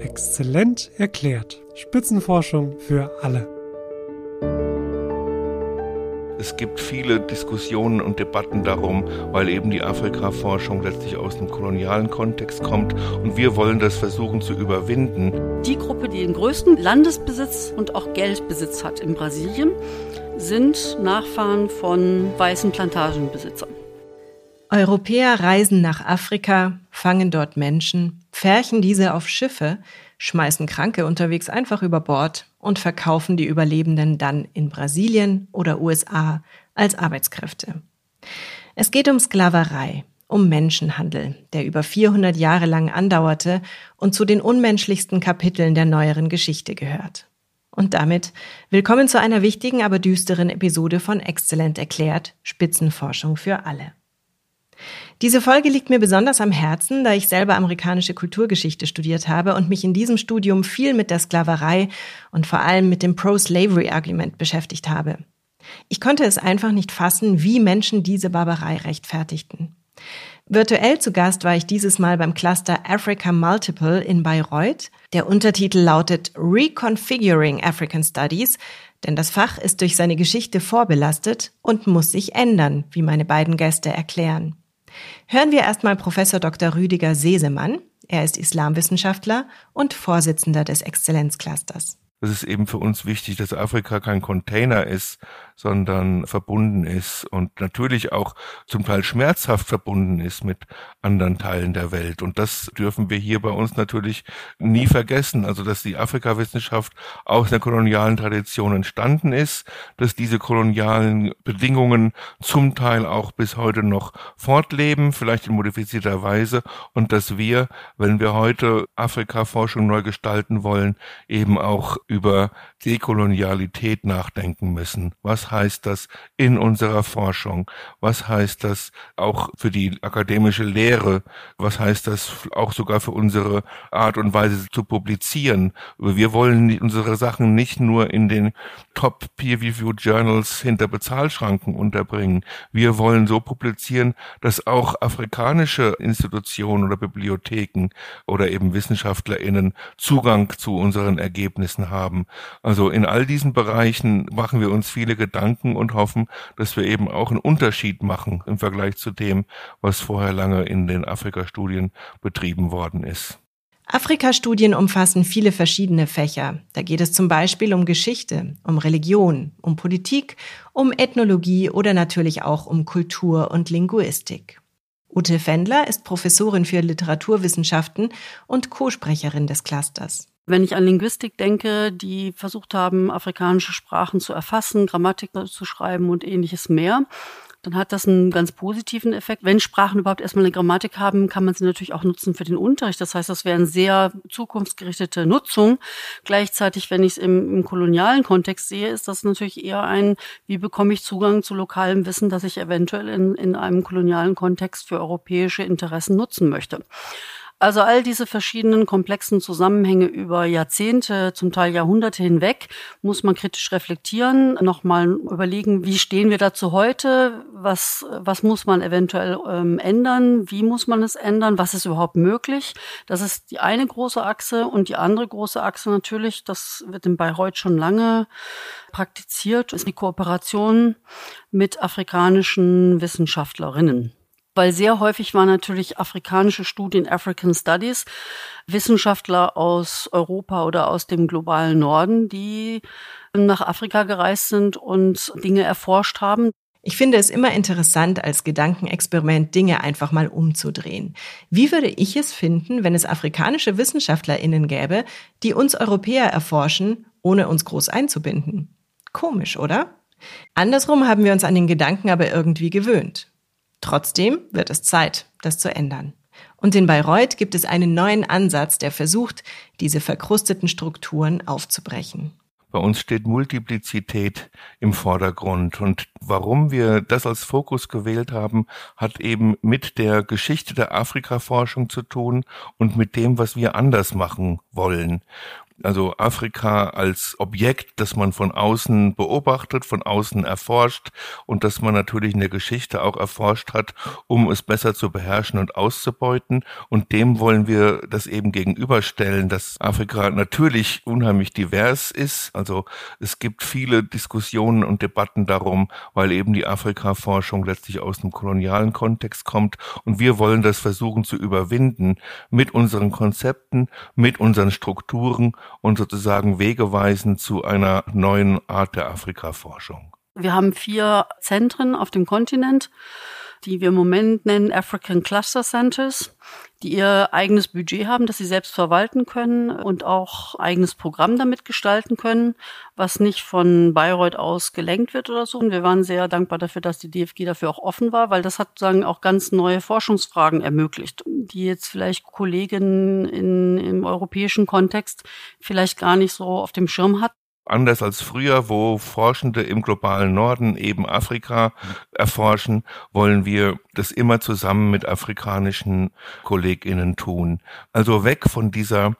Exzellent erklärt. Spitzenforschung für alle. Es gibt viele Diskussionen und Debatten darum, weil eben die Afrika-Forschung letztlich aus dem kolonialen Kontext kommt und wir wollen das versuchen zu überwinden. Die Gruppe, die den größten Landesbesitz und auch Geldbesitz hat in Brasilien, sind Nachfahren von weißen Plantagenbesitzern. Europäer reisen nach Afrika, fangen dort Menschen, pferchen diese auf Schiffe, schmeißen Kranke unterwegs einfach über Bord und verkaufen die Überlebenden dann in Brasilien oder USA als Arbeitskräfte. Es geht um Sklaverei, um Menschenhandel, der über 400 Jahre lang andauerte und zu den unmenschlichsten Kapiteln der neueren Geschichte gehört. Und damit willkommen zu einer wichtigen, aber düsteren Episode von Exzellent erklärt, Spitzenforschung für alle. Diese Folge liegt mir besonders am Herzen, da ich selber amerikanische Kulturgeschichte studiert habe und mich in diesem Studium viel mit der Sklaverei und vor allem mit dem Pro-Slavery-Argument beschäftigt habe. Ich konnte es einfach nicht fassen, wie Menschen diese Barbarei rechtfertigten. Virtuell zu Gast war ich dieses Mal beim Cluster Africa Multiple in Bayreuth. Der Untertitel lautet Reconfiguring African Studies, denn das Fach ist durch seine Geschichte vorbelastet und muss sich ändern, wie meine beiden Gäste erklären. Hören wir erstmal Professor Dr. Rüdiger Sesemann. Er ist Islamwissenschaftler und Vorsitzender des Exzellenzclusters. Es ist eben für uns wichtig, dass Afrika kein Container ist, sondern verbunden ist und natürlich auch zum Teil schmerzhaft verbunden ist mit anderen Teilen der Welt. Und das dürfen wir hier bei uns natürlich nie vergessen. Also, dass die Afrikawissenschaft aus der kolonialen Tradition entstanden ist, dass diese kolonialen Bedingungen zum Teil auch bis heute noch fortleben, vielleicht in modifizierter Weise, und dass wir, wenn wir heute Afrika-Forschung neu gestalten wollen, eben auch über Dekolonialität nachdenken müssen. Was heißt das in unserer Forschung? Was heißt das auch für die akademische Lehre? Was heißt das auch sogar für unsere Art und Weise zu publizieren? Wir wollen unsere Sachen nicht nur in den Top Peer-Reviewed Journals hinter Bezahlschranken unterbringen. Wir wollen so publizieren, dass auch afrikanische Institutionen oder Bibliotheken oder eben WissenschaftlerInnen Zugang zu unseren Ergebnissen haben. Also in all diesen Bereichen machen wir uns viele Gedanken und hoffen, dass wir eben auch einen Unterschied machen im Vergleich zu dem, was vorher lange in den Afrika-Studien betrieben worden ist. Afrika-Studien umfassen viele verschiedene Fächer. Da geht es zum Beispiel um Geschichte, um Religion, um Politik, um Ethnologie oder natürlich auch um Kultur und Linguistik. Ute Fendler ist Professorin für Literaturwissenschaften und Co-Sprecherin des Clusters. Wenn ich an Linguistik denke, die versucht haben, afrikanische Sprachen zu erfassen, Grammatik zu schreiben und ähnliches mehr, dann hat das einen ganz positiven Effekt. Wenn Sprachen überhaupt erstmal eine Grammatik haben, kann man sie natürlich auch nutzen für den Unterricht. Das heißt, das wäre eine sehr zukunftsgerichtete Nutzung. Gleichzeitig, wenn ich es im, im kolonialen Kontext sehe, ist das natürlich eher ein, wie bekomme ich Zugang zu lokalem Wissen, das ich eventuell in, in einem kolonialen Kontext für europäische Interessen nutzen möchte. Also all diese verschiedenen komplexen Zusammenhänge über Jahrzehnte, zum Teil Jahrhunderte hinweg, muss man kritisch reflektieren, nochmal überlegen, wie stehen wir dazu heute, was, was muss man eventuell ähm, ändern, wie muss man es ändern, was ist überhaupt möglich. Das ist die eine große Achse. Und die andere große Achse natürlich, das wird in Bayreuth schon lange praktiziert, ist die Kooperation mit afrikanischen Wissenschaftlerinnen weil sehr häufig waren natürlich afrikanische Studien, African Studies, Wissenschaftler aus Europa oder aus dem globalen Norden, die nach Afrika gereist sind und Dinge erforscht haben. Ich finde es immer interessant, als Gedankenexperiment Dinge einfach mal umzudrehen. Wie würde ich es finden, wenn es afrikanische WissenschaftlerInnen gäbe, die uns Europäer erforschen, ohne uns groß einzubinden? Komisch, oder? Andersrum haben wir uns an den Gedanken aber irgendwie gewöhnt. Trotzdem wird es Zeit, das zu ändern. Und in Bayreuth gibt es einen neuen Ansatz, der versucht, diese verkrusteten Strukturen aufzubrechen. Bei uns steht Multiplizität im Vordergrund. Und warum wir das als Fokus gewählt haben, hat eben mit der Geschichte der Afrikaforschung zu tun und mit dem, was wir anders machen wollen. Also Afrika als Objekt, das man von außen beobachtet, von außen erforscht und das man natürlich in der Geschichte auch erforscht hat, um es besser zu beherrschen und auszubeuten. Und dem wollen wir das eben gegenüberstellen, dass Afrika natürlich unheimlich divers ist. Also es gibt viele Diskussionen und Debatten darum, weil eben die Afrika-Forschung letztlich aus dem kolonialen Kontext kommt. Und wir wollen das versuchen zu überwinden mit unseren Konzepten, mit unseren Strukturen und sozusagen Wege weisen zu einer neuen Art der Afrika-Forschung. Wir haben vier Zentren auf dem Kontinent die wir im Moment nennen African Cluster Centers, die ihr eigenes Budget haben, das sie selbst verwalten können und auch eigenes Programm damit gestalten können, was nicht von Bayreuth aus gelenkt wird oder so. Und wir waren sehr dankbar dafür, dass die DFG dafür auch offen war, weil das hat sagen auch ganz neue Forschungsfragen ermöglicht, die jetzt vielleicht Kolleginnen in, im europäischen Kontext vielleicht gar nicht so auf dem Schirm hatten anders als früher, wo Forschende im globalen Norden eben Afrika erforschen, wollen wir das immer zusammen mit afrikanischen KollegInnen tun. Also weg von dieser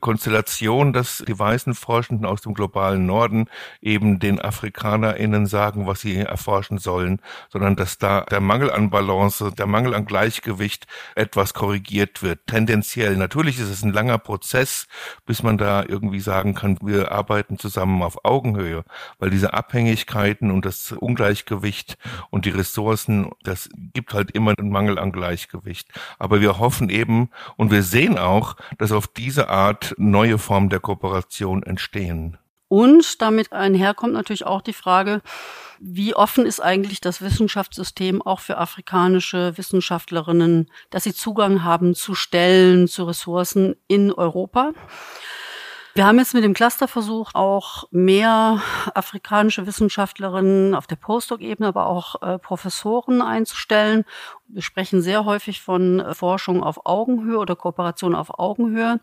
Konstellation, dass die weißen Forschenden aus dem globalen Norden eben den AfrikanerInnen sagen, was sie erforschen sollen, sondern dass da der Mangel an Balance, der Mangel an Gleichgewicht etwas korrigiert wird. Tendenziell. Natürlich ist es ein langer Prozess, bis man da irgendwie sagen kann, wir arbeiten zusammen zusammen auf Augenhöhe, weil diese Abhängigkeiten und das Ungleichgewicht und die Ressourcen, das gibt halt immer einen Mangel an Gleichgewicht. Aber wir hoffen eben und wir sehen auch, dass auf diese Art neue Formen der Kooperation entstehen. Und damit einherkommt natürlich auch die Frage, wie offen ist eigentlich das Wissenschaftssystem auch für afrikanische Wissenschaftlerinnen, dass sie Zugang haben zu Stellen, zu Ressourcen in Europa? Wir haben jetzt mit dem Clusterversuch auch mehr afrikanische Wissenschaftlerinnen auf der Postdoc-Ebene, aber auch äh, Professoren einzustellen. Wir sprechen sehr häufig von äh, Forschung auf Augenhöhe oder Kooperation auf Augenhöhe.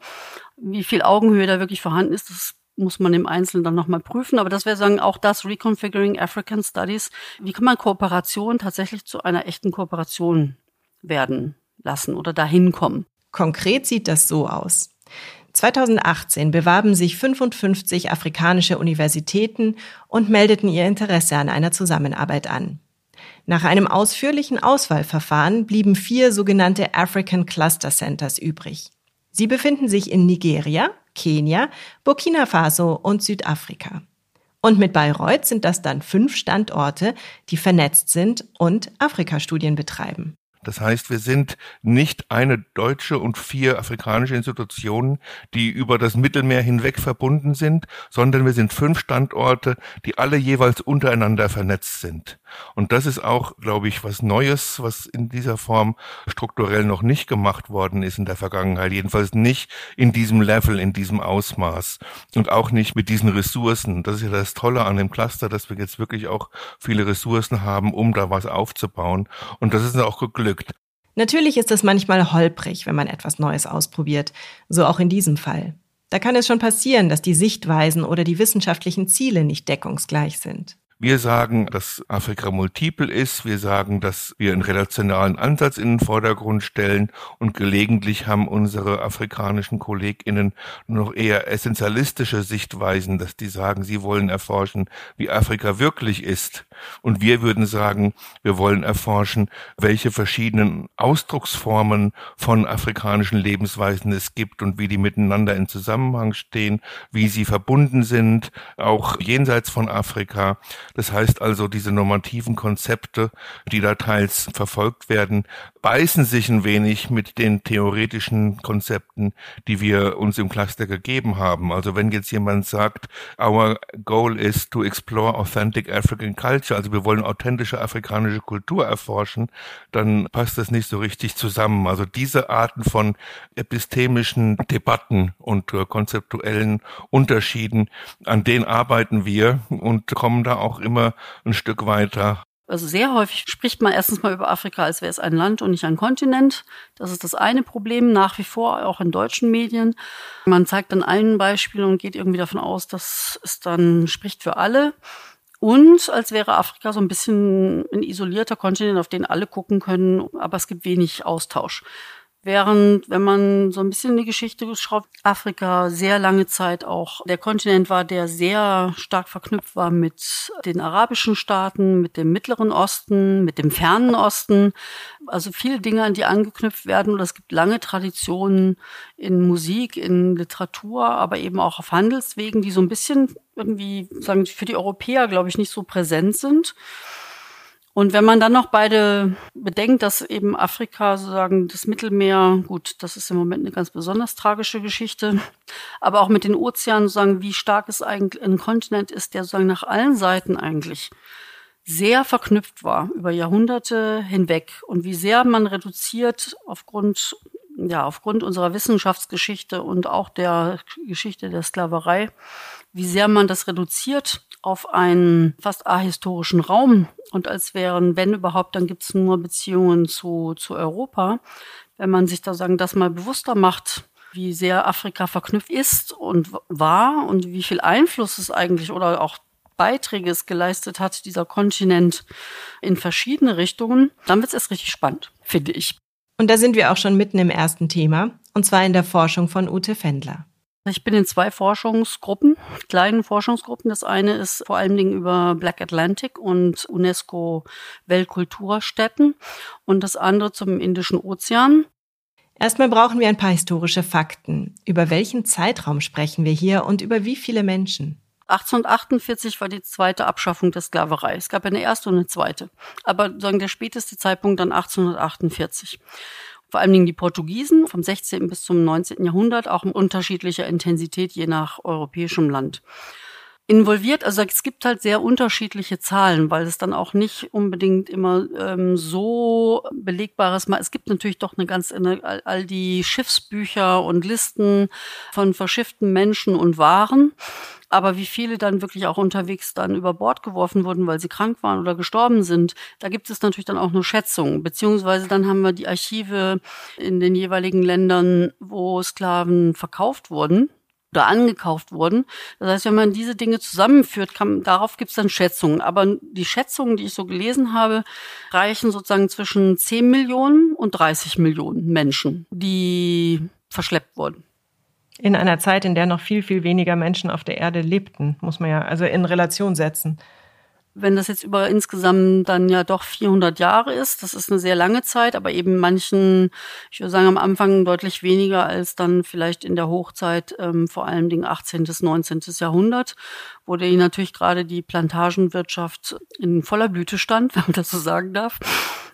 Wie viel Augenhöhe da wirklich vorhanden ist, das muss man im Einzelnen dann nochmal prüfen. Aber das wäre sagen, auch das Reconfiguring African Studies. Wie kann man Kooperation tatsächlich zu einer echten Kooperation werden lassen oder dahin kommen? Konkret sieht das so aus. 2018 bewarben sich 55 afrikanische Universitäten und meldeten ihr Interesse an einer Zusammenarbeit an. Nach einem ausführlichen Auswahlverfahren blieben vier sogenannte African Cluster Centers übrig. Sie befinden sich in Nigeria, Kenia, Burkina Faso und Südafrika. Und mit Bayreuth sind das dann fünf Standorte, die vernetzt sind und Afrikastudien betreiben. Das heißt, wir sind nicht eine deutsche und vier afrikanische Institutionen, die über das Mittelmeer hinweg verbunden sind, sondern wir sind fünf Standorte, die alle jeweils untereinander vernetzt sind. Und das ist auch, glaube ich, was Neues, was in dieser Form strukturell noch nicht gemacht worden ist in der Vergangenheit. Jedenfalls nicht in diesem Level, in diesem Ausmaß und auch nicht mit diesen Ressourcen. Das ist ja das Tolle an dem Cluster, dass wir jetzt wirklich auch viele Ressourcen haben, um da was aufzubauen. Und das ist auch geglückt. Natürlich ist es manchmal holprig, wenn man etwas Neues ausprobiert. So auch in diesem Fall. Da kann es schon passieren, dass die Sichtweisen oder die wissenschaftlichen Ziele nicht deckungsgleich sind. Wir sagen, dass Afrika multiple ist. Wir sagen, dass wir einen relationalen Ansatz in den Vordergrund stellen und gelegentlich haben unsere afrikanischen KollegInnen noch eher essentialistische Sichtweisen, dass die sagen, sie wollen erforschen, wie Afrika wirklich ist. Und wir würden sagen, wir wollen erforschen, welche verschiedenen Ausdrucksformen von afrikanischen Lebensweisen es gibt und wie die miteinander in Zusammenhang stehen, wie sie verbunden sind, auch jenseits von Afrika. Das heißt also, diese normativen Konzepte, die da teils verfolgt werden, beißen sich ein wenig mit den theoretischen Konzepten, die wir uns im Cluster gegeben haben. Also wenn jetzt jemand sagt, our goal is to explore authentic African culture, also wir wollen authentische afrikanische Kultur erforschen, dann passt das nicht so richtig zusammen. Also diese Arten von epistemischen Debatten und äh, konzeptuellen Unterschieden, an denen arbeiten wir und kommen da auch immer ein Stück weiter. Also sehr häufig spricht man erstens mal über Afrika, als wäre es ein Land und nicht ein Kontinent. Das ist das eine Problem, nach wie vor auch in deutschen Medien. Man zeigt dann ein Beispiel und geht irgendwie davon aus, dass es dann spricht für alle. Und als wäre Afrika so ein bisschen ein isolierter Kontinent, auf den alle gucken können, aber es gibt wenig Austausch. Während, wenn man so ein bisschen in die Geschichte schaut, Afrika sehr lange Zeit auch der Kontinent war, der sehr stark verknüpft war mit den arabischen Staaten, mit dem Mittleren Osten, mit dem Fernen Osten. Also viele Dinge, an die angeknüpft werden. Und es gibt lange Traditionen in Musik, in Literatur, aber eben auch auf Handelswegen, die so ein bisschen irgendwie, sagen, für die Europäer, glaube ich, nicht so präsent sind. Und wenn man dann noch beide bedenkt, dass eben Afrika sozusagen das Mittelmeer, gut, das ist im Moment eine ganz besonders tragische Geschichte, aber auch mit den Ozeanen sozusagen, wie stark es eigentlich ein Kontinent ist, der sozusagen nach allen Seiten eigentlich sehr verknüpft war über Jahrhunderte hinweg und wie sehr man reduziert aufgrund ja, aufgrund unserer Wissenschaftsgeschichte und auch der Geschichte der Sklaverei, wie sehr man das reduziert auf einen fast ahistorischen Raum und als wären, wenn überhaupt, dann gibt es nur Beziehungen zu, zu Europa. Wenn man sich da sagen, das mal bewusster macht, wie sehr Afrika verknüpft ist und war und wie viel Einfluss es eigentlich oder auch Beiträge es geleistet hat, dieser Kontinent in verschiedene Richtungen, dann wird es erst richtig spannend, finde ich. Und da sind wir auch schon mitten im ersten Thema, und zwar in der Forschung von Ute Fendler. Ich bin in zwei Forschungsgruppen, kleinen Forschungsgruppen. Das eine ist vor allen Dingen über Black Atlantic und UNESCO Weltkulturstätten und das andere zum Indischen Ozean. Erstmal brauchen wir ein paar historische Fakten. Über welchen Zeitraum sprechen wir hier und über wie viele Menschen? 1848 war die zweite Abschaffung der Sklaverei. Es gab eine erste und eine zweite. Aber sagen der späteste Zeitpunkt dann 1848 vor allen Dingen die Portugiesen vom 16. bis zum 19. Jahrhundert, auch in unterschiedlicher Intensität je nach europäischem Land. Involviert, also es gibt halt sehr unterschiedliche Zahlen, weil es dann auch nicht unbedingt immer ähm, so belegbares mal. Es gibt natürlich doch eine ganz eine, all die Schiffsbücher und Listen von verschifften Menschen und Waren. Aber wie viele dann wirklich auch unterwegs dann über Bord geworfen wurden, weil sie krank waren oder gestorben sind, da gibt es natürlich dann auch nur Schätzungen. Beziehungsweise dann haben wir die Archive in den jeweiligen Ländern, wo Sklaven verkauft wurden oder angekauft wurden. Das heißt, wenn man diese Dinge zusammenführt, kann, darauf gibt es dann Schätzungen. Aber die Schätzungen, die ich so gelesen habe, reichen sozusagen zwischen 10 Millionen und 30 Millionen Menschen, die verschleppt wurden. In einer Zeit, in der noch viel, viel weniger Menschen auf der Erde lebten, muss man ja also in Relation setzen. Wenn das jetzt über insgesamt dann ja doch 400 Jahre ist, das ist eine sehr lange Zeit, aber eben manchen, ich würde sagen am Anfang deutlich weniger als dann vielleicht in der Hochzeit, ähm, vor allem Dingen 18. bis 19. Jahrhundert, wo die natürlich gerade die Plantagenwirtschaft in voller Blüte stand, wenn man das so sagen darf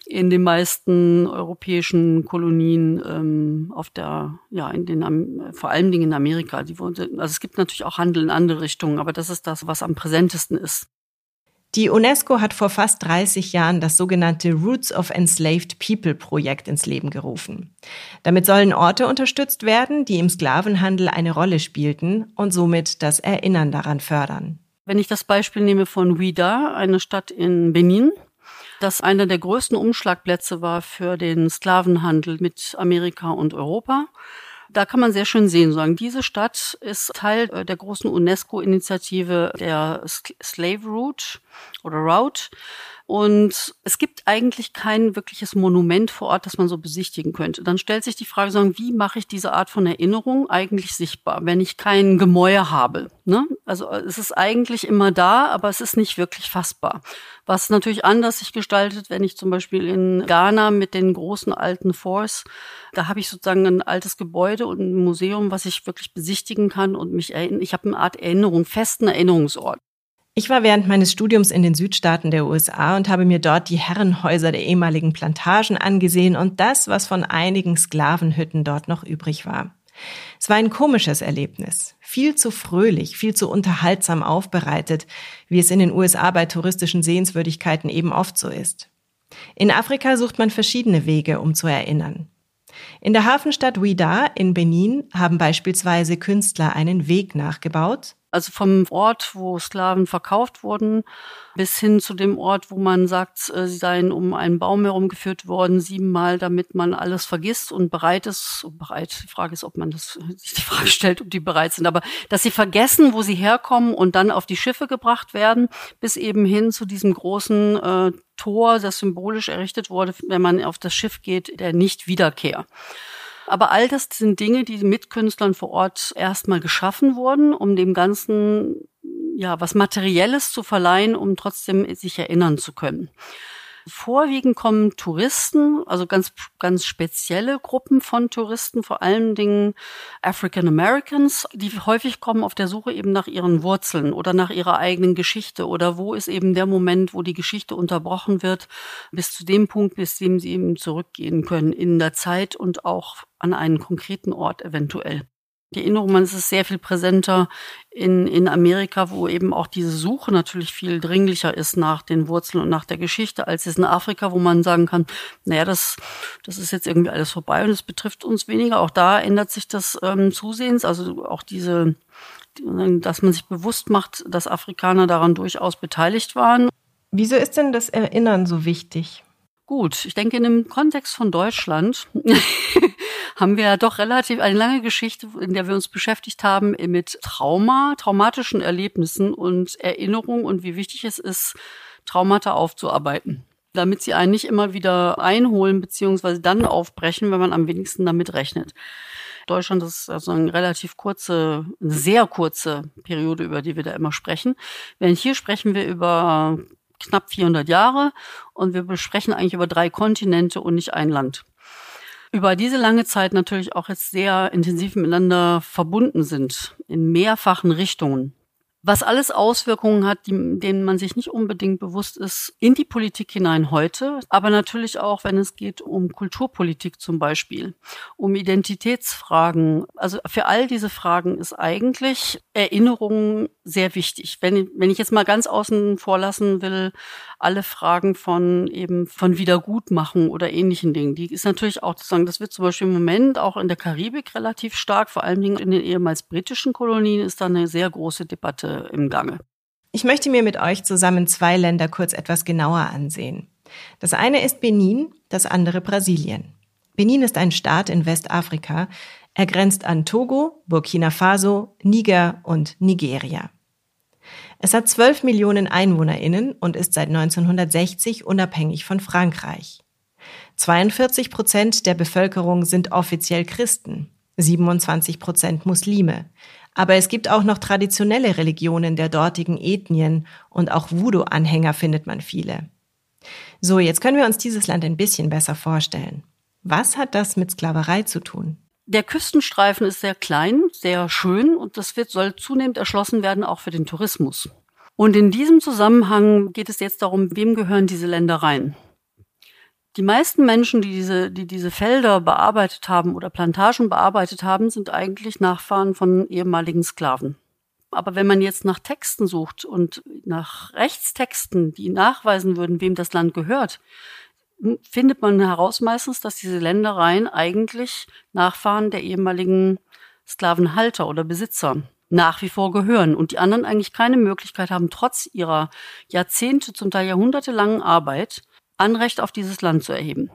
in den meisten europäischen Kolonien ähm, auf der, ja, in den, vor allen Dingen in Amerika. Die wurde, also es gibt natürlich auch Handel in andere Richtungen, aber das ist das, was am präsentesten ist. Die UNESCO hat vor fast 30 Jahren das sogenannte Roots of Enslaved People Projekt ins Leben gerufen. Damit sollen Orte unterstützt werden, die im Sklavenhandel eine Rolle spielten und somit das Erinnern daran fördern. Wenn ich das Beispiel nehme von Ouida, eine Stadt in Benin, das einer der größten Umschlagplätze war für den Sklavenhandel mit Amerika und Europa. Da kann man sehr schön sehen, sagen, diese Stadt ist Teil äh, der großen UNESCO-Initiative der Slave Route oder Route. Und es gibt eigentlich kein wirkliches Monument vor Ort, das man so besichtigen könnte. Dann stellt sich die Frage, wie mache ich diese Art von Erinnerung eigentlich sichtbar, wenn ich kein Gemäuer habe? Ne? Also es ist eigentlich immer da, aber es ist nicht wirklich fassbar. Was natürlich anders sich gestaltet, wenn ich zum Beispiel in Ghana mit den großen alten Forts, da habe ich sozusagen ein altes Gebäude und ein Museum, was ich wirklich besichtigen kann und mich erinnern. Ich habe eine Art Erinnerung, festen Erinnerungsort. Ich war während meines Studiums in den Südstaaten der USA und habe mir dort die Herrenhäuser der ehemaligen Plantagen angesehen und das, was von einigen Sklavenhütten dort noch übrig war. Es war ein komisches Erlebnis, viel zu fröhlich, viel zu unterhaltsam aufbereitet, wie es in den USA bei touristischen Sehenswürdigkeiten eben oft so ist. In Afrika sucht man verschiedene Wege, um zu erinnern. In der Hafenstadt Ouida in Benin haben beispielsweise Künstler einen Weg nachgebaut, also vom Ort, wo Sklaven verkauft wurden, bis hin zu dem Ort, wo man sagt, äh, sie seien um einen Baum herumgeführt worden, siebenmal, damit man alles vergisst und bereit ist. Bereit, die Frage ist, ob man das, sich die Frage stellt, ob die bereit sind, aber dass sie vergessen, wo sie herkommen und dann auf die Schiffe gebracht werden, bis eben hin zu diesem großen äh, Tor, das symbolisch errichtet wurde, wenn man auf das Schiff geht, der Nicht-Wiederkehr. Aber all das sind Dinge, die mit Künstlern vor Ort erstmal geschaffen wurden, um dem Ganzen ja was Materielles zu verleihen, um trotzdem sich erinnern zu können. Vorwiegend kommen Touristen, also ganz, ganz spezielle Gruppen von Touristen, vor allen Dingen African Americans, die häufig kommen auf der Suche eben nach ihren Wurzeln oder nach ihrer eigenen Geschichte oder wo ist eben der Moment, wo die Geschichte unterbrochen wird, bis zu dem Punkt, bis dem sie eben zurückgehen können in der Zeit und auch an einen konkreten Ort eventuell. Die Erinnerung, man ist sehr viel präsenter in, in Amerika, wo eben auch diese Suche natürlich viel dringlicher ist nach den Wurzeln und nach der Geschichte, als es in Afrika, wo man sagen kann, naja, das, das ist jetzt irgendwie alles vorbei und es betrifft uns weniger. Auch da ändert sich das ähm, zusehends, also auch diese, dass man sich bewusst macht, dass Afrikaner daran durchaus beteiligt waren. Wieso ist denn das Erinnern so wichtig? Gut, ich denke, in dem Kontext von Deutschland haben wir ja doch relativ eine lange Geschichte, in der wir uns beschäftigt haben mit Trauma, traumatischen Erlebnissen und Erinnerungen und wie wichtig es ist, Traumata aufzuarbeiten damit sie einen nicht immer wieder einholen beziehungsweise dann aufbrechen, wenn man am wenigsten damit rechnet. Deutschland ist also eine relativ kurze, eine sehr kurze Periode, über die wir da immer sprechen. Während hier sprechen wir über knapp 400 Jahre und wir besprechen eigentlich über drei Kontinente und nicht ein Land. Über diese lange Zeit natürlich auch jetzt sehr intensiv miteinander verbunden sind, in mehrfachen Richtungen was alles Auswirkungen hat, die, denen man sich nicht unbedingt bewusst ist, in die Politik hinein heute, aber natürlich auch, wenn es geht um Kulturpolitik zum Beispiel, um Identitätsfragen. Also für all diese Fragen ist eigentlich Erinnerung sehr wichtig. Wenn, wenn ich jetzt mal ganz außen vor lassen will, alle Fragen von eben von Wiedergutmachen oder ähnlichen Dingen, die ist natürlich auch zu sagen, das wird zum Beispiel im Moment auch in der Karibik relativ stark, vor allen Dingen in den ehemals britischen Kolonien ist da eine sehr große Debatte im Gange. Ich möchte mir mit euch zusammen zwei Länder kurz etwas genauer ansehen. Das eine ist Benin, das andere Brasilien. Benin ist ein Staat in Westafrika. Er grenzt an Togo, Burkina Faso, Niger und Nigeria. Es hat 12 Millionen EinwohnerInnen und ist seit 1960 unabhängig von Frankreich. 42 Prozent der Bevölkerung sind offiziell Christen, 27 Prozent Muslime, aber es gibt auch noch traditionelle Religionen der dortigen Ethnien und auch Voodoo-Anhänger findet man viele. So, jetzt können wir uns dieses Land ein bisschen besser vorstellen. Was hat das mit Sklaverei zu tun? Der Küstenstreifen ist sehr klein, sehr schön und das wird, soll zunehmend erschlossen werden, auch für den Tourismus. Und in diesem Zusammenhang geht es jetzt darum, wem gehören diese Länder rein? Die meisten Menschen, die diese, die diese Felder bearbeitet haben oder Plantagen bearbeitet haben, sind eigentlich Nachfahren von ehemaligen Sklaven. Aber wenn man jetzt nach Texten sucht und nach Rechtstexten, die nachweisen würden, wem das Land gehört, findet man heraus meistens, dass diese Ländereien eigentlich Nachfahren der ehemaligen Sklavenhalter oder Besitzer nach wie vor gehören und die anderen eigentlich keine Möglichkeit haben, trotz ihrer Jahrzehnte, zum Teil jahrhundertelangen Arbeit, Anrecht auf dieses Land zu erheben.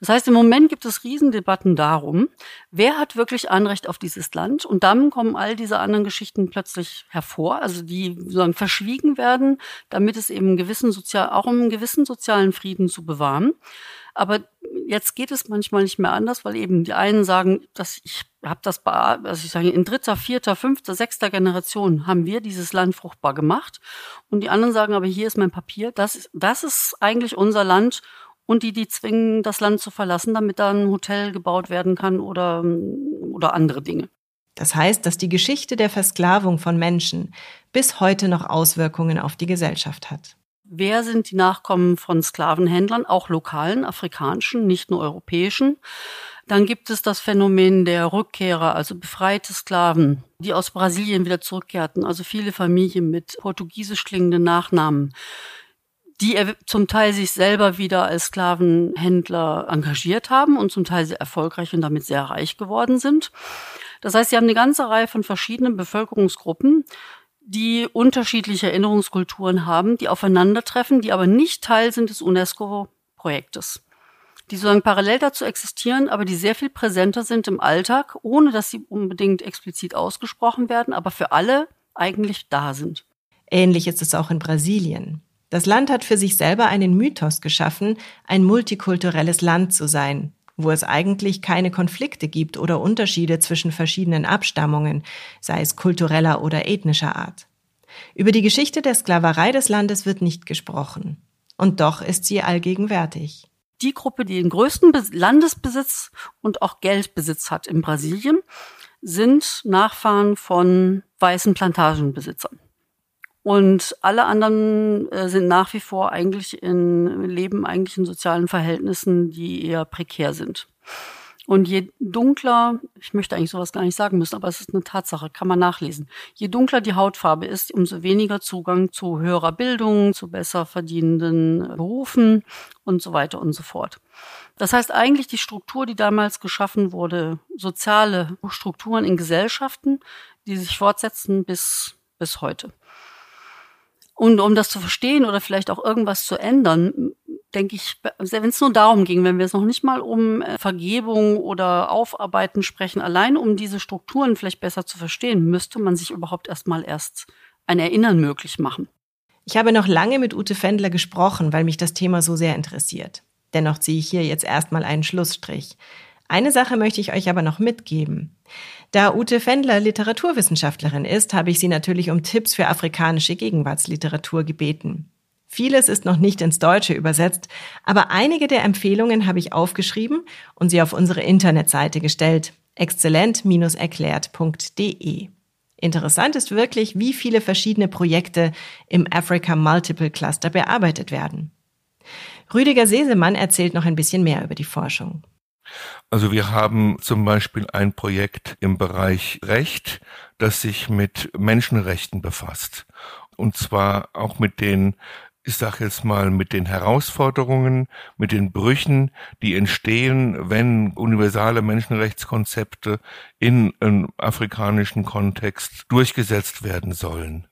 Das heißt, im Moment gibt es Riesendebatten darum, wer hat wirklich Anrecht auf dieses Land? Und dann kommen all diese anderen Geschichten plötzlich hervor, also die sozusagen verschwiegen werden, damit es eben gewissen sozial, auch um einen gewissen sozialen Frieden zu bewahren. Aber jetzt geht es manchmal nicht mehr anders, weil eben die einen sagen, dass ich habe das, also ich sage, in dritter, vierter, fünfter, sechster Generation haben wir dieses Land fruchtbar gemacht. Und die anderen sagen, aber hier ist mein Papier, das, das ist eigentlich unser Land und die, die zwingen, das Land zu verlassen, damit da ein Hotel gebaut werden kann oder, oder andere Dinge. Das heißt, dass die Geschichte der Versklavung von Menschen bis heute noch Auswirkungen auf die Gesellschaft hat. Wer sind die Nachkommen von Sklavenhändlern, auch lokalen, afrikanischen, nicht nur europäischen? Dann gibt es das Phänomen der Rückkehrer, also befreite Sklaven, die aus Brasilien wieder zurückkehrten, also viele Familien mit portugiesisch klingenden Nachnamen, die zum Teil sich selber wieder als Sklavenhändler engagiert haben und zum Teil sehr erfolgreich und damit sehr reich geworden sind. Das heißt, sie haben eine ganze Reihe von verschiedenen Bevölkerungsgruppen, die unterschiedliche Erinnerungskulturen haben, die aufeinandertreffen, die aber nicht Teil sind des UNESCO-Projektes die sozusagen parallel dazu existieren, aber die sehr viel präsenter sind im Alltag, ohne dass sie unbedingt explizit ausgesprochen werden, aber für alle eigentlich da sind. Ähnlich ist es auch in Brasilien. Das Land hat für sich selber einen Mythos geschaffen, ein multikulturelles Land zu sein. wo es eigentlich keine Konflikte gibt oder Unterschiede zwischen verschiedenen Abstammungen, sei es kultureller oder ethnischer Art. Über die Geschichte der Sklaverei des Landes wird nicht gesprochen. Und doch ist sie allgegenwärtig. Die Gruppe, die den größten Landesbesitz und auch Geldbesitz hat in Brasilien, sind Nachfahren von weißen Plantagenbesitzern. Und alle anderen äh, sind nach wie vor eigentlich in, leben eigentlich in sozialen Verhältnissen, die eher prekär sind. Und je dunkler, ich möchte eigentlich sowas gar nicht sagen müssen, aber es ist eine Tatsache, kann man nachlesen. Je dunkler die Hautfarbe ist, umso weniger Zugang zu höherer Bildung, zu besser verdienenden Berufen und so weiter und so fort. Das heißt eigentlich die Struktur, die damals geschaffen wurde, soziale Strukturen in Gesellschaften, die sich fortsetzen bis, bis heute. Und um das zu verstehen oder vielleicht auch irgendwas zu ändern, denke ich, wenn es nur darum ging, wenn wir es noch nicht mal um äh, Vergebung oder Aufarbeiten sprechen, allein um diese Strukturen vielleicht besser zu verstehen, müsste man sich überhaupt erstmal erst ein Erinnern möglich machen. Ich habe noch lange mit Ute Fendler gesprochen, weil mich das Thema so sehr interessiert. Dennoch ziehe ich hier jetzt erstmal einen Schlussstrich. Eine Sache möchte ich euch aber noch mitgeben. Da Ute Fendler Literaturwissenschaftlerin ist, habe ich sie natürlich um Tipps für afrikanische Gegenwartsliteratur gebeten. Vieles ist noch nicht ins Deutsche übersetzt, aber einige der Empfehlungen habe ich aufgeschrieben und sie auf unsere Internetseite gestellt, exzellent-erklärt.de. Interessant ist wirklich, wie viele verschiedene Projekte im Africa Multiple Cluster bearbeitet werden. Rüdiger Sesemann erzählt noch ein bisschen mehr über die Forschung. Also wir haben zum Beispiel ein Projekt im Bereich Recht, das sich mit Menschenrechten befasst. Und zwar auch mit den ich sage jetzt mal, mit den Herausforderungen, mit den Brüchen, die entstehen, wenn universale Menschenrechtskonzepte in einem afrikanischen Kontext durchgesetzt werden sollen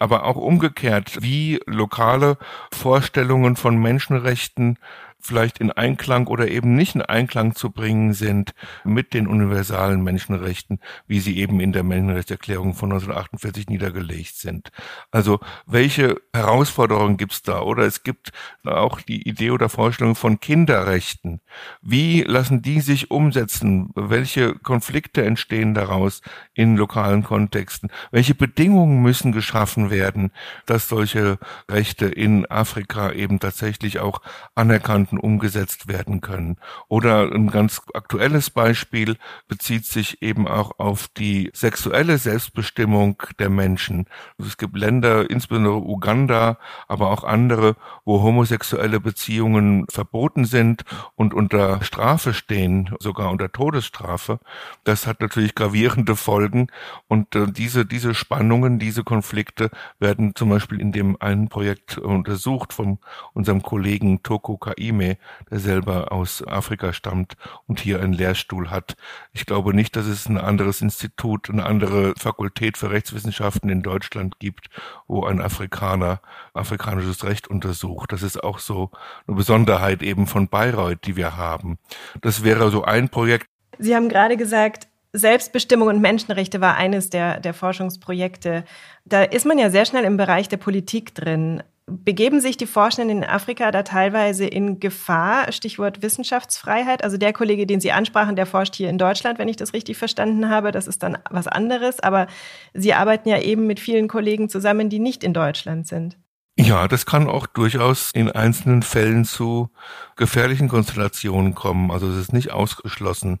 aber auch umgekehrt, wie lokale Vorstellungen von Menschenrechten vielleicht in Einklang oder eben nicht in Einklang zu bringen sind mit den universalen Menschenrechten, wie sie eben in der Menschenrechtserklärung von 1948 niedergelegt sind. Also welche Herausforderungen gibt's da? Oder es gibt auch die Idee oder Vorstellung von Kinderrechten. Wie lassen die sich umsetzen? Welche Konflikte entstehen daraus in lokalen Kontexten? Welche Bedingungen müssen geschaffen werden, dass solche Rechte in Afrika eben tatsächlich auch anerkannt Monaten umgesetzt werden können. Oder ein ganz aktuelles Beispiel bezieht sich eben auch auf die sexuelle Selbstbestimmung der Menschen. Es gibt Länder, insbesondere Uganda, aber auch andere, wo homosexuelle Beziehungen verboten sind und unter Strafe stehen, sogar unter Todesstrafe. Das hat natürlich gravierende Folgen und äh, diese, diese Spannungen, diese Konflikte werden zum Beispiel in dem einen Projekt untersucht von unserem Kollegen Toko Kaime der selber aus Afrika stammt und hier einen Lehrstuhl hat. Ich glaube nicht, dass es ein anderes Institut, eine andere Fakultät für Rechtswissenschaften in Deutschland gibt, wo ein Afrikaner afrikanisches Recht untersucht. Das ist auch so eine Besonderheit eben von Bayreuth, die wir haben. Das wäre so ein Projekt. Sie haben gerade gesagt, Selbstbestimmung und Menschenrechte war eines der, der Forschungsprojekte. Da ist man ja sehr schnell im Bereich der Politik drin. Begeben sich die Forschenden in Afrika da teilweise in Gefahr? Stichwort Wissenschaftsfreiheit. Also der Kollege, den Sie ansprachen, der forscht hier in Deutschland, wenn ich das richtig verstanden habe. Das ist dann was anderes. Aber Sie arbeiten ja eben mit vielen Kollegen zusammen, die nicht in Deutschland sind. Ja, das kann auch durchaus in einzelnen Fällen zu gefährlichen Konstellationen kommen. Also es ist nicht ausgeschlossen.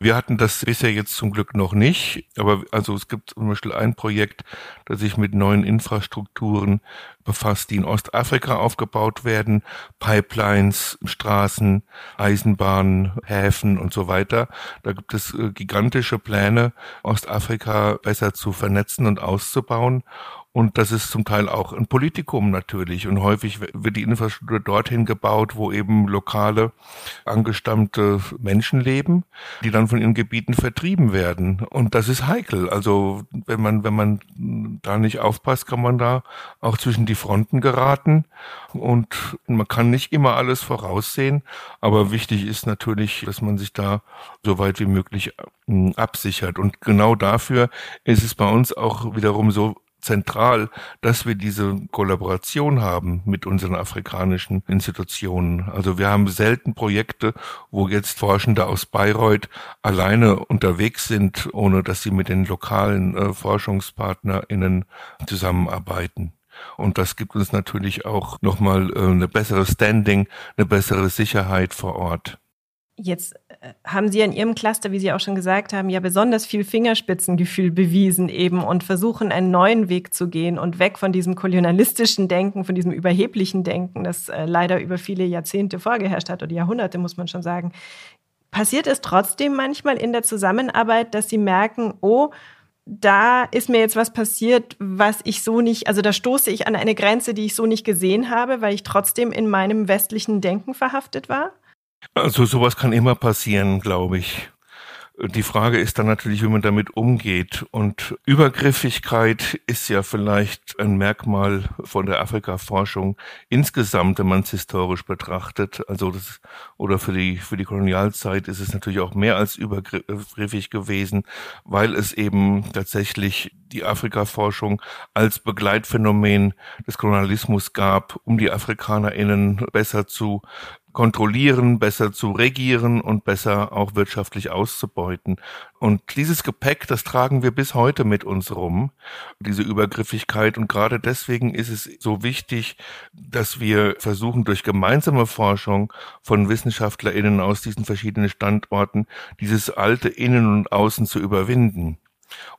Wir hatten das bisher jetzt zum Glück noch nicht, aber also es gibt zum Beispiel ein Projekt, das sich mit neuen Infrastrukturen befasst, die in Ostafrika aufgebaut werden, Pipelines, Straßen, Eisenbahnen, Häfen und so weiter. Da gibt es äh, gigantische Pläne, Ostafrika besser zu vernetzen und auszubauen. Und das ist zum Teil auch ein Politikum natürlich. Und häufig wird die Infrastruktur dorthin gebaut, wo eben lokale angestammte Menschen leben, die dann von ihren Gebieten vertrieben werden. Und das ist heikel. Also wenn man, wenn man da nicht aufpasst, kann man da auch zwischen die Fronten geraten. Und man kann nicht immer alles voraussehen. Aber wichtig ist natürlich, dass man sich da so weit wie möglich ähm, absichert. Und genau dafür ist es bei uns auch wiederum so zentral, dass wir diese Kollaboration haben mit unseren afrikanischen Institutionen. Also wir haben selten Projekte, wo jetzt Forschende aus Bayreuth alleine unterwegs sind, ohne dass sie mit den lokalen äh, ForschungspartnerInnen zusammenarbeiten. Und das gibt uns natürlich auch nochmal äh, eine bessere Standing, eine bessere Sicherheit vor Ort. Jetzt haben Sie in Ihrem Cluster, wie Sie auch schon gesagt haben, ja besonders viel Fingerspitzengefühl bewiesen eben und versuchen einen neuen Weg zu gehen und weg von diesem kolonialistischen Denken, von diesem überheblichen Denken, das äh, leider über viele Jahrzehnte vorgeherrscht hat oder Jahrhunderte, muss man schon sagen. Passiert es trotzdem manchmal in der Zusammenarbeit, dass Sie merken, oh, da ist mir jetzt was passiert, was ich so nicht, also da stoße ich an eine Grenze, die ich so nicht gesehen habe, weil ich trotzdem in meinem westlichen Denken verhaftet war? Also sowas kann immer passieren, glaube ich. Die Frage ist dann natürlich, wie man damit umgeht. Und Übergriffigkeit ist ja vielleicht ein Merkmal von der Afrika-Forschung insgesamt, wenn man es historisch betrachtet. Also das, oder für die, für die Kolonialzeit ist es natürlich auch mehr als übergriffig gewesen, weil es eben tatsächlich die Afrika-Forschung als Begleitphänomen des Kolonialismus gab, um die AfrikanerInnen besser zu kontrollieren, besser zu regieren und besser auch wirtschaftlich auszubeuten. Und dieses Gepäck, das tragen wir bis heute mit uns rum, diese Übergriffigkeit. Und gerade deswegen ist es so wichtig, dass wir versuchen, durch gemeinsame Forschung von WissenschaftlerInnen aus diesen verschiedenen Standorten dieses alte Innen und Außen zu überwinden.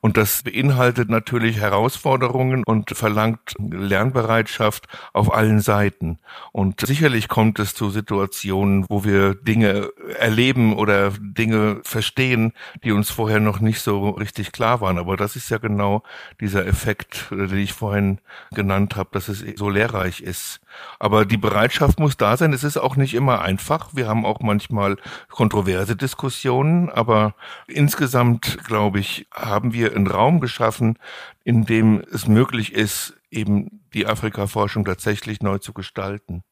Und das beinhaltet natürlich Herausforderungen und verlangt Lernbereitschaft auf allen Seiten. Und sicherlich kommt es zu Situationen, wo wir Dinge erleben oder Dinge verstehen, die uns vorher noch nicht so richtig klar waren. Aber das ist ja genau dieser Effekt, den ich vorhin genannt habe, dass es so lehrreich ist. Aber die Bereitschaft muss da sein. Es ist auch nicht immer einfach. Wir haben auch manchmal kontroverse Diskussionen. Aber insgesamt, glaube ich, haben wir einen Raum geschaffen, in dem es möglich ist, eben die Afrika-Forschung tatsächlich neu zu gestalten.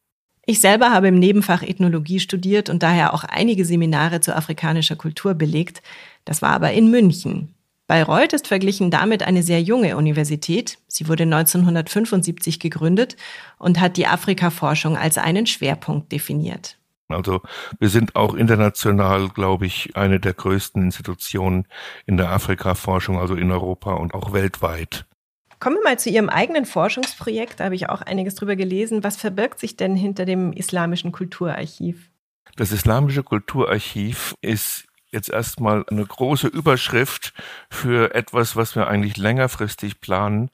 Ich selber habe im Nebenfach Ethnologie studiert und daher auch einige Seminare zu afrikanischer Kultur belegt. Das war aber in München. Bayreuth ist verglichen damit eine sehr junge Universität. Sie wurde 1975 gegründet und hat die Afrika-Forschung als einen Schwerpunkt definiert. Also wir sind auch international, glaube ich, eine der größten Institutionen in der Afrika-Forschung, also in Europa und auch weltweit. Kommen wir mal zu Ihrem eigenen Forschungsprojekt. Da habe ich auch einiges drüber gelesen. Was verbirgt sich denn hinter dem Islamischen Kulturarchiv? Das Islamische Kulturarchiv ist jetzt erstmal eine große Überschrift für etwas, was wir eigentlich längerfristig planen.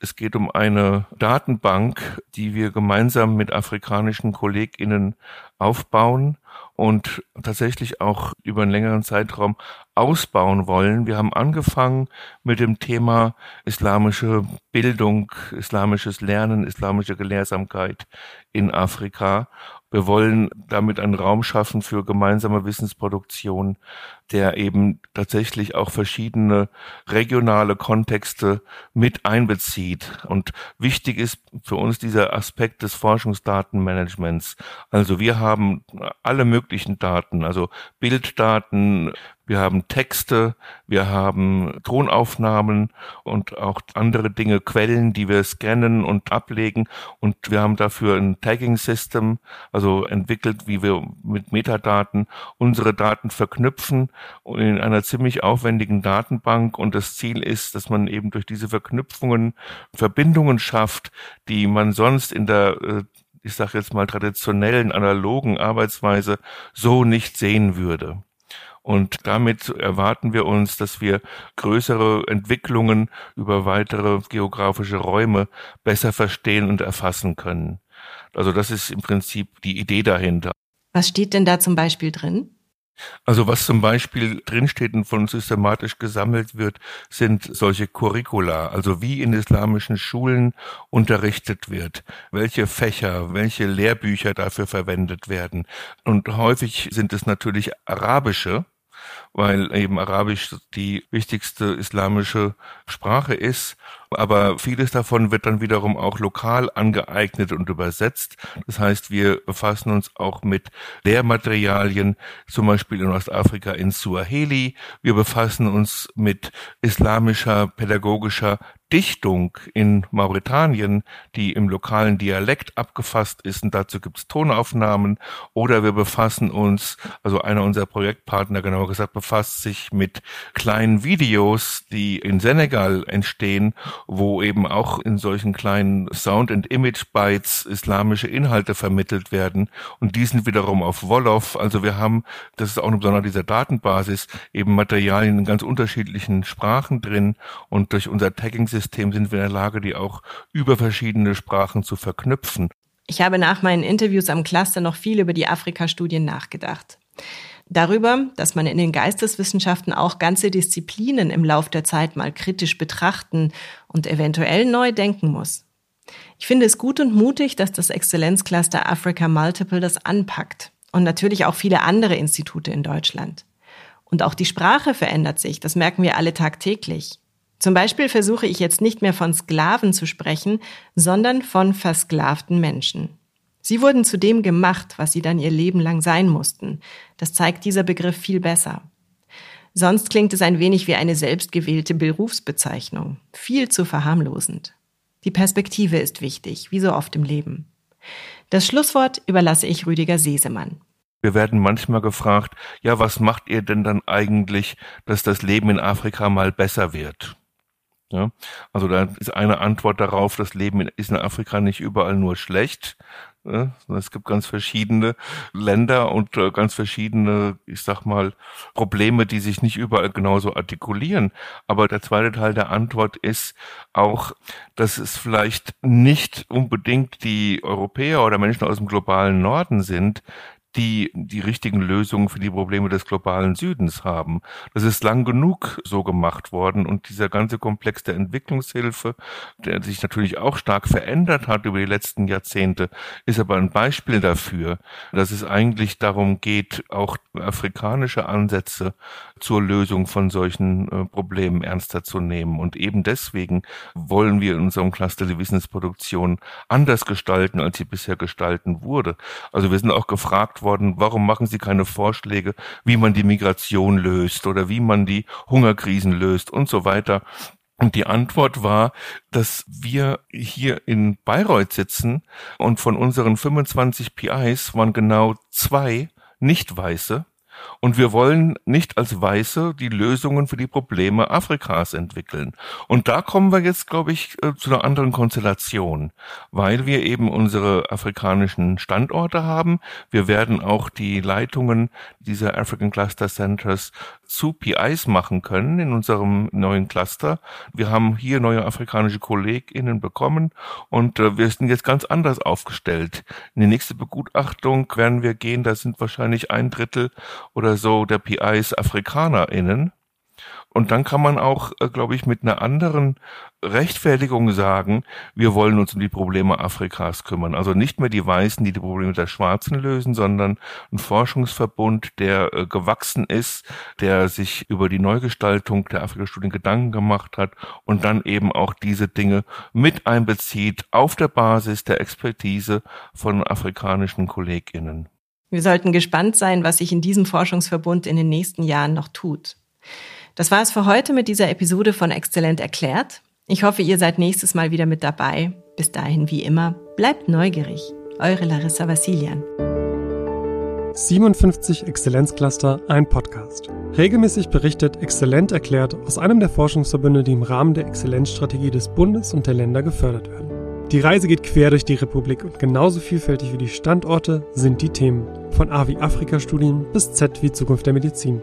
Es geht um eine Datenbank, die wir gemeinsam mit afrikanischen KollegInnen aufbauen und tatsächlich auch über einen längeren Zeitraum ausbauen wollen. Wir haben angefangen mit dem Thema islamische Bildung, islamisches Lernen, islamische Gelehrsamkeit in Afrika wir wollen damit einen Raum schaffen für gemeinsame Wissensproduktion, der eben tatsächlich auch verschiedene regionale Kontexte mit einbezieht. Und wichtig ist für uns dieser Aspekt des Forschungsdatenmanagements. Also wir haben alle möglichen Daten, also Bilddaten, wir haben Texte, wir haben Tonaufnahmen und auch andere Dinge, Quellen, die wir scannen und ablegen. Und wir haben dafür ein Tagging-System, also entwickelt, wie wir mit Metadaten unsere Daten verknüpfen in einer ziemlich aufwendigen Datenbank. Und das Ziel ist, dass man eben durch diese Verknüpfungen Verbindungen schafft, die man sonst in der äh, ich sage jetzt mal traditionellen analogen Arbeitsweise so nicht sehen würde. Und damit erwarten wir uns, dass wir größere Entwicklungen über weitere geografische Räume besser verstehen und erfassen können. Also das ist im Prinzip die Idee dahinter. Was steht denn da zum Beispiel drin? Also was zum Beispiel drinsteht und von systematisch gesammelt wird, sind solche Curricula, also wie in islamischen Schulen unterrichtet wird, welche Fächer, welche Lehrbücher dafür verwendet werden. Und häufig sind es natürlich arabische, weil eben Arabisch die wichtigste islamische Sprache ist. Aber vieles davon wird dann wiederum auch lokal angeeignet und übersetzt. Das heißt, wir befassen uns auch mit Lehrmaterialien, zum Beispiel in Ostafrika in Suaheli. Wir befassen uns mit islamischer pädagogischer Dichtung in Mauretanien, die im lokalen Dialekt abgefasst ist und dazu gibt es Tonaufnahmen oder wir befassen uns, also einer unserer Projektpartner genauer gesagt, befasst sich mit kleinen Videos, die in Senegal entstehen, wo eben auch in solchen kleinen Sound- and Image-Bytes islamische Inhalte vermittelt werden und die sind wiederum auf Wolof. Also wir haben, das ist auch eine Besonderheit dieser Datenbasis, eben Materialien in ganz unterschiedlichen Sprachen drin und durch unser Tagging System sind wir in der Lage, die auch über verschiedene Sprachen zu verknüpfen. Ich habe nach meinen Interviews am Cluster noch viel über die Afrika-Studien nachgedacht. Darüber, dass man in den Geisteswissenschaften auch ganze Disziplinen im Lauf der Zeit mal kritisch betrachten und eventuell neu denken muss. Ich finde es gut und mutig, dass das Exzellenzcluster Africa Multiple das anpackt und natürlich auch viele andere Institute in Deutschland. Und auch die Sprache verändert sich, das merken wir alle tagtäglich. Zum Beispiel versuche ich jetzt nicht mehr von Sklaven zu sprechen, sondern von versklavten Menschen. Sie wurden zu dem gemacht, was sie dann ihr Leben lang sein mussten. Das zeigt dieser Begriff viel besser. Sonst klingt es ein wenig wie eine selbstgewählte Berufsbezeichnung, viel zu verharmlosend. Die Perspektive ist wichtig, wie so oft im Leben. Das Schlusswort überlasse ich Rüdiger Sesemann. Wir werden manchmal gefragt, ja, was macht ihr denn dann eigentlich, dass das Leben in Afrika mal besser wird? Ja, also da ist eine Antwort darauf, das Leben ist in Afrika nicht überall nur schlecht. Ja, es gibt ganz verschiedene Länder und äh, ganz verschiedene, ich sag mal, Probleme, die sich nicht überall genauso artikulieren. Aber der zweite Teil der Antwort ist auch, dass es vielleicht nicht unbedingt die Europäer oder Menschen aus dem globalen Norden sind, die die richtigen Lösungen für die Probleme des globalen Südens haben. Das ist lang genug so gemacht worden und dieser ganze Komplex der Entwicklungshilfe, der sich natürlich auch stark verändert hat über die letzten Jahrzehnte, ist aber ein Beispiel dafür, dass es eigentlich darum geht, auch afrikanische Ansätze zur Lösung von solchen äh, Problemen ernster zu nehmen. Und eben deswegen wollen wir in unserem Cluster die Wissensproduktion anders gestalten, als sie bisher gestalten wurde. Also wir sind auch gefragt worden, warum machen Sie keine Vorschläge, wie man die Migration löst oder wie man die Hungerkrisen löst und so weiter. Und die Antwort war, dass wir hier in Bayreuth sitzen und von unseren 25 PIs waren genau zwei Nicht-Weiße und wir wollen nicht als Weiße die Lösungen für die Probleme Afrikas entwickeln. Und da kommen wir jetzt, glaube ich, äh, zu einer anderen Konstellation, weil wir eben unsere afrikanischen Standorte haben. Wir werden auch die Leitungen dieser African Cluster Centers zu PIs machen können in unserem neuen Cluster. Wir haben hier neue afrikanische KollegInnen bekommen und äh, wir sind jetzt ganz anders aufgestellt. In die nächste Begutachtung werden wir gehen, da sind wahrscheinlich ein Drittel oder so der PIs AfrikanerInnen. Und dann kann man auch, äh, glaube ich, mit einer anderen Rechtfertigung sagen, wir wollen uns um die Probleme Afrikas kümmern. Also nicht mehr die Weißen, die die Probleme der Schwarzen lösen, sondern ein Forschungsverbund, der äh, gewachsen ist, der sich über die Neugestaltung der Afrikastudien Gedanken gemacht hat und dann eben auch diese Dinge mit einbezieht auf der Basis der Expertise von afrikanischen KollegInnen. Wir sollten gespannt sein, was sich in diesem Forschungsverbund in den nächsten Jahren noch tut. Das war es für heute mit dieser Episode von Exzellent erklärt. Ich hoffe, ihr seid nächstes Mal wieder mit dabei. Bis dahin, wie immer, bleibt neugierig. Eure Larissa Vassilian. 57 Exzellenzcluster, ein Podcast. Regelmäßig berichtet Exzellent erklärt aus einem der Forschungsverbünde, die im Rahmen der Exzellenzstrategie des Bundes und der Länder gefördert werden. Die Reise geht quer durch die Republik und genauso vielfältig wie die Standorte sind die Themen. Von A wie Afrika-Studien bis Z wie Zukunft der Medizin.